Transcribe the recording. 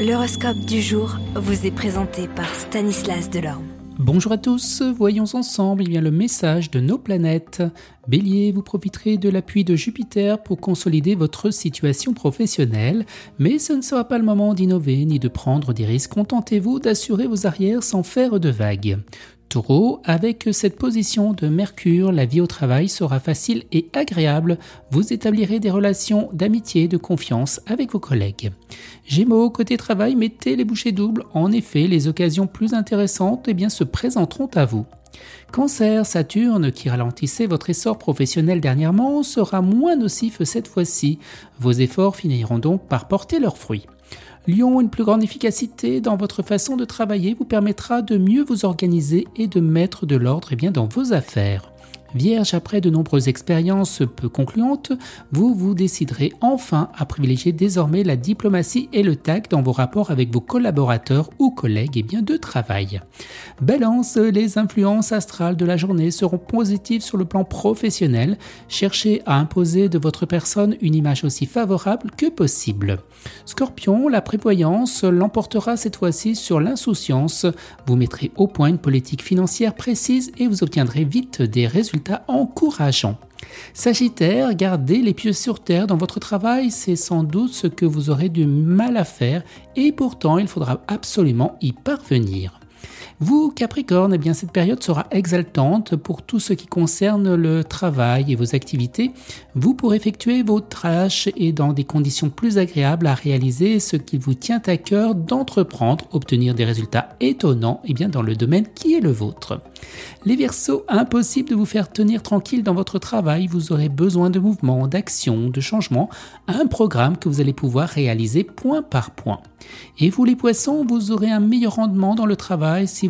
L'horoscope du jour vous est présenté par Stanislas Delorme. Bonjour à tous, voyons ensemble le message de nos planètes. Bélier, vous profiterez de l'appui de Jupiter pour consolider votre situation professionnelle, mais ce ne sera pas le moment d'innover ni de prendre des risques. Contentez-vous d'assurer vos arrières sans faire de vagues. Taureau, avec cette position de Mercure, la vie au travail sera facile et agréable. Vous établirez des relations d'amitié et de confiance avec vos collègues. Gémeaux, côté travail, mettez les bouchées doubles. En effet, les occasions plus intéressantes eh se présenteront à vous. Cancer, Saturne, qui ralentissait votre essor professionnel dernièrement, sera moins nocif cette fois-ci. Vos efforts finiront donc par porter leurs fruits. Lion, une plus grande efficacité dans votre façon de travailler vous permettra de mieux vous organiser et de mettre de l'ordre eh dans vos affaires. Vierge, après de nombreuses expériences peu concluantes, vous vous déciderez enfin à privilégier désormais la diplomatie et le tact dans vos rapports avec vos collaborateurs ou collègues et bien de travail. Balance, les influences astrales de la journée seront positives sur le plan professionnel. Cherchez à imposer de votre personne une image aussi favorable que possible. Scorpion, la prévoyance l'emportera cette fois-ci sur l'insouciance. Vous mettrez au point une politique financière précise et vous obtiendrez vite des résultats encourageant. Sagittaire, gardez les pieds sur terre dans votre travail, c'est sans doute ce que vous aurez du mal à faire et pourtant il faudra absolument y parvenir. Vous, Capricorne, eh bien, cette période sera exaltante pour tout ce qui concerne le travail et vos activités. Vous pourrez effectuer vos tâches et dans des conditions plus agréables à réaliser ce qu'il vous tient à cœur d'entreprendre, obtenir des résultats étonnants eh bien, dans le domaine qui est le vôtre. Les Verseaux, impossible de vous faire tenir tranquille dans votre travail. Vous aurez besoin de mouvements, d'actions, de changements, un programme que vous allez pouvoir réaliser point par point. Et vous les poissons, vous aurez un meilleur rendement dans le travail si